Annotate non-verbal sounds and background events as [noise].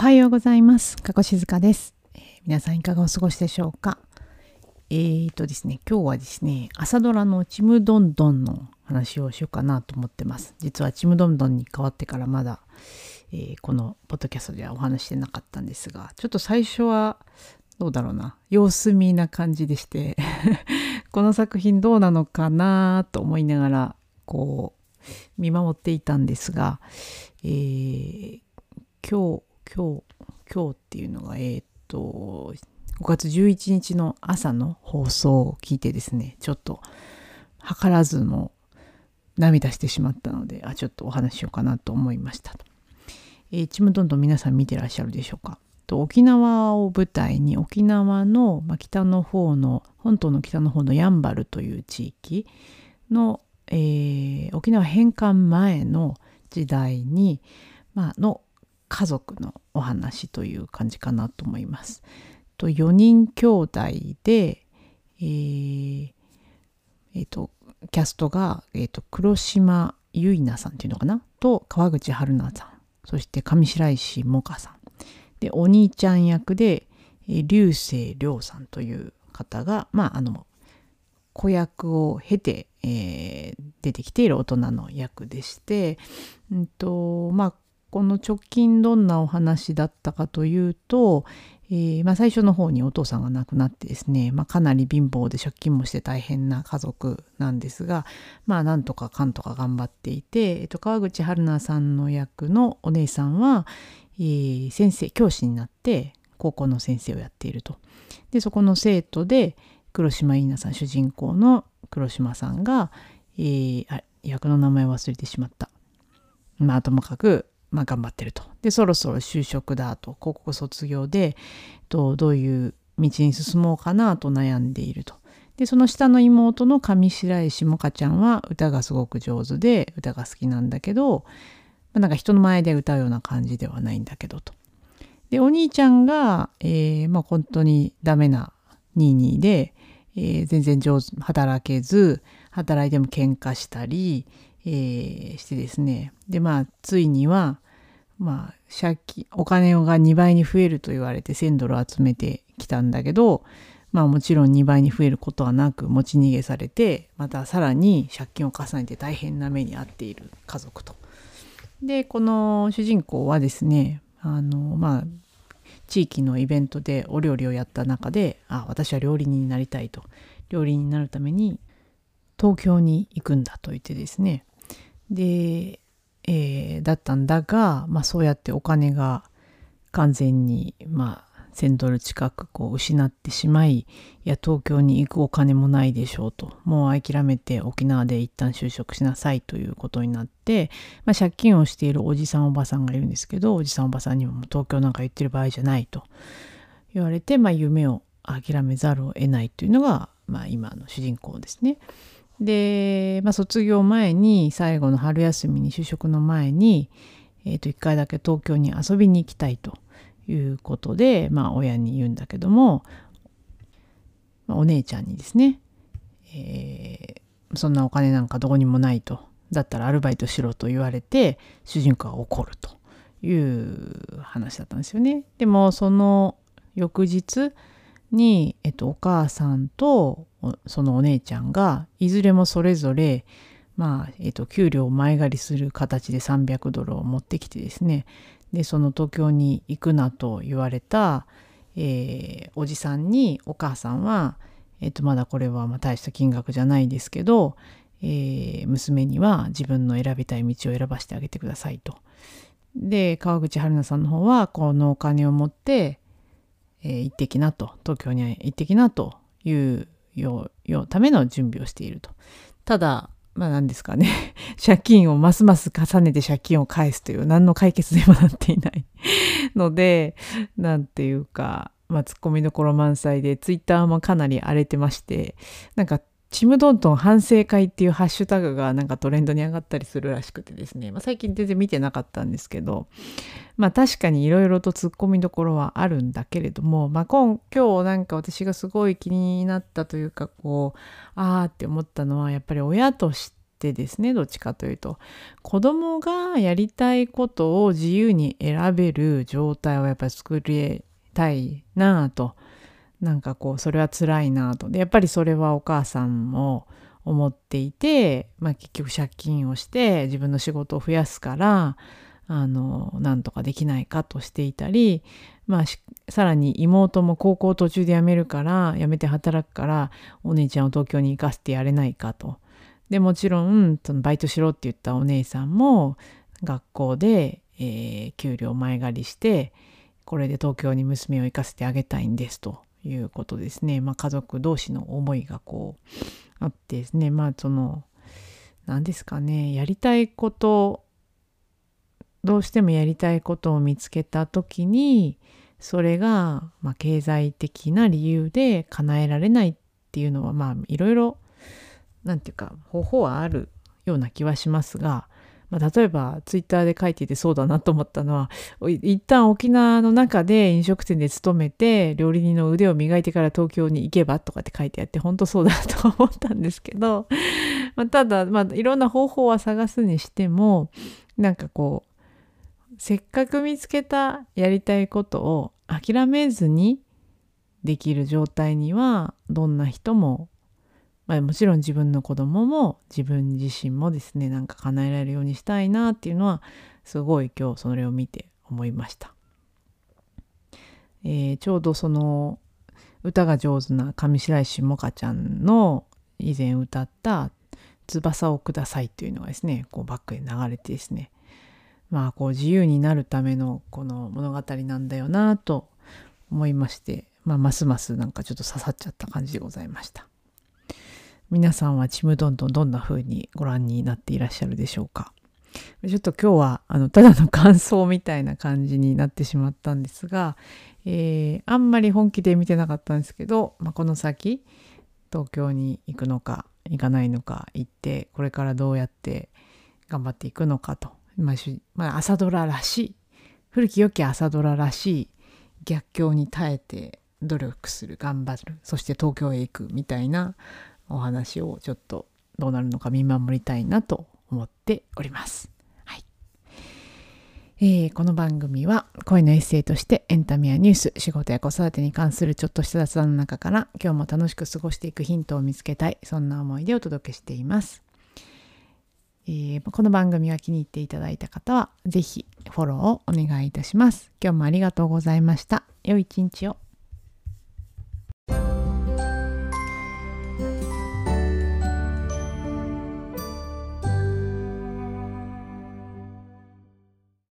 おはようございます。加古静香です、えー皆さんいかがお過ごしでしょうか？えーとですね、今日はですね、朝ドラのちむどんどんの話をしようかなと思ってます。実はちむどんどんに変わってからまだ、えーこのポッドキャストではお話ししてなかったんですが、ちょっと最初はどうだろうな、様子見な感じでして、[laughs] この作品どうなのかなと思いながら、こう、見守っていたんですが、えー今日、今日、今日っていうのが、えーっと、5月11日の朝の放送を聞いてですね、ちょっと、図らずも涙してしまったので、あ、ちょっとお話ししようかなと思いましたと。えーちむどんどん皆さん見てらっしゃるでしょうか。と沖縄を舞台に沖縄の、まあ、北の方の本島の北の方のやんばるという地域の、えー沖縄返還前の時代に、まあの家族のお話という感じかなと思います。と4人兄弟で、えーえーとキャストが、えーと黒島結菜さんっていうのかな？と川口春奈さん。そして上白石萌歌さん。でお兄ちゃん役で、えー流星涼さんという方がまああの子役を経て、えー出てきている大人の役でして、うんとまあ、この直近どんなお話だったかというと、えーまあ、最初の方にお父さんが亡くなってですね、まあ、かなり貧乏で借金もして大変な家族なんですがまあなんとかかんとか頑張っていて、えっと、川口春奈さんの役のお姉さんは、えー先生教師になって高校の先生をやっていると。でそこの生徒で黒島結菜さん主人公の黒島さんが、えーあ役の名前忘れてしまった。まあともかく、まあ、頑張ってると。でそろそろ就職だと高校卒業でどういう道に進もうかなと悩んでいると。でその下の妹の上白石萌歌ちゃんは歌がすごく上手で歌が好きなんだけど、まあ、なんか人の前で歌うような感じではないんだけどと。でお兄ちゃんが、えーまあ、本当にダメなニーニーで、えー全然上手働けず働いても喧嘩したり、えーしてですねでまあついにはまあ借金お金が2倍に増えると言われて1,000ドル集めてきたんだけどまあもちろん2倍に増えることはなく持ち逃げされてまたさらに借金を重ねて大変な目に遭っている家族と。でこの主人公はですねあのまあ地域のイベントでお料理をやった中であ私は料理人になりたいと料理人になるために東京に行くんだと言ってですねで、えーだったんだが、まあ、そうやってお金が完全に、まあ、1,000ドル近くこう失ってしまいいや東京に行くお金もないでしょうともう諦めて沖縄で一旦就職しなさいということになって、まあ、借金をしているおじさんおばさんがいるんですけどおじさんおばさんにも東京なんか行ってる場合じゃないと言われて、まあ、夢を諦めざるを得ないというのが、まあ、今の主人公ですね。で、まあ、卒業前に最後の春休みに就職の前に、えー、と1回だけ東京に遊びに行きたいということで、まあ、親に言うんだけども、まあお姉ちゃんにですね、えーそんなお金なんかどこにもないとだったらアルバイトしろと言われて主人公が怒るという話だったんですよね。でもその翌日に、えっと、お母さんとそのお姉ちゃんがいずれもそれぞれ、まあえっと、給料を前借りする形で300ドルを持ってきてですねでその東京に行くなと言われた、えーおじさんにお母さんは、えっと、まだこれはま大した金額じゃないですけど、えー娘には自分の選びたい道を選ばせてあげてくださいと。で川口春奈さんの方はこのお金を持って、えー行ってきなと東京に行ってきなというよよための準備をしていると。ただまあ何ですかね [laughs] 借金をますます重ねて借金を返すという何の解決でもなっていない [laughs] ので何ていうかまあツッコミどころ満載でツイッターもかなり荒れてましてなんかちむどんどん反省会っていうハッシュタグがなんかトレンドに上がったりするらしくてですね、まあ、最近全然見てなかったんですけど。まあ確かにいろいろとツッコミどころはあるんだけれども、まあ、今今日なんか私がすごい気になったというかこうあーって思ったのはやっぱり親としてですねどっちかというと。子供がやりたいことを自由に選べる状態をやっぱり作りたいなぁとなんかこうそれは辛いなとでやっぱりそれはお母さんも思っていて、まあ、結局借金をして自分の仕事を増やすからあのなんとかできないかとしていたり、まあ、さらに妹も高校途中で辞めるから辞めて働くからお姉ちゃんを東京に行かせてやれないかと。でもちろんそのバイトしろって言ったお姉さんも学校で、えー、給料前借りしてこれで東京に娘を行かせてあげたいんですということですね。まあ、家族同士の思いがこうあってですねまあその何ですかねやりたいことどうしてもやりたいことを見つけた時にそれが、まあ、経済的な理由で叶えられないっていうのはまあいろいろなんていうか方法はあるような気はしますが、まあ、例えばツイッターで書いていてそうだなと思ったのは一旦沖縄の中で飲食店で勤めて料理人の腕を磨いてから東京に行けばとかって書いてあって本当そうだと思ったんですけど、[laughs] まあ、ただ、まあ、いろんな方法は探すにしてもなんかこうせっかく見つけたやりたいことを諦めずにできる状態にはどんな人も、まあ、もちろん自分の子供も自分自身もですねなんか叶えられるようにしたいなっていうのはすごい今日それを見て思いました。えー、ちょうどその歌が上手な上白石萌歌ちゃんの以前歌った「翼をください」というのがですねこうバックで流れてですねまあこう自由になるためのこの物語なんだよなと思いまして、まあ、ますますなんかちょっと刺さっちゃった感じでございました。皆さんはちむどんどんどんな風にご覧になっていらっしゃるでしょうか？ちょっと今日はあのただの感想みたいな感じになってしまったんですが、えー、あんまり本気で見てなかったんですけど、まあ、この先東京に行くのか行かないのか行ってこれからどうやって頑張っていくのかと。まあ、朝ドラらしい古き良き朝ドラらしい逆境に耐えて努力する頑張るそして東京へ行くみたいなお話をちょっとどうなるのか見守りたいなと思っております。はいえー、この番組は声のエッセイとしてエンタメやニュース仕事や子育てに関するちょっとした雑談の中から今日も楽しく過ごしていくヒントを見つけたいそんな思いでお届けしています。えー、この番組が気に入っていただいた方は、是非フォローをお願いいたします。今日もありがとうございました。良い一日を。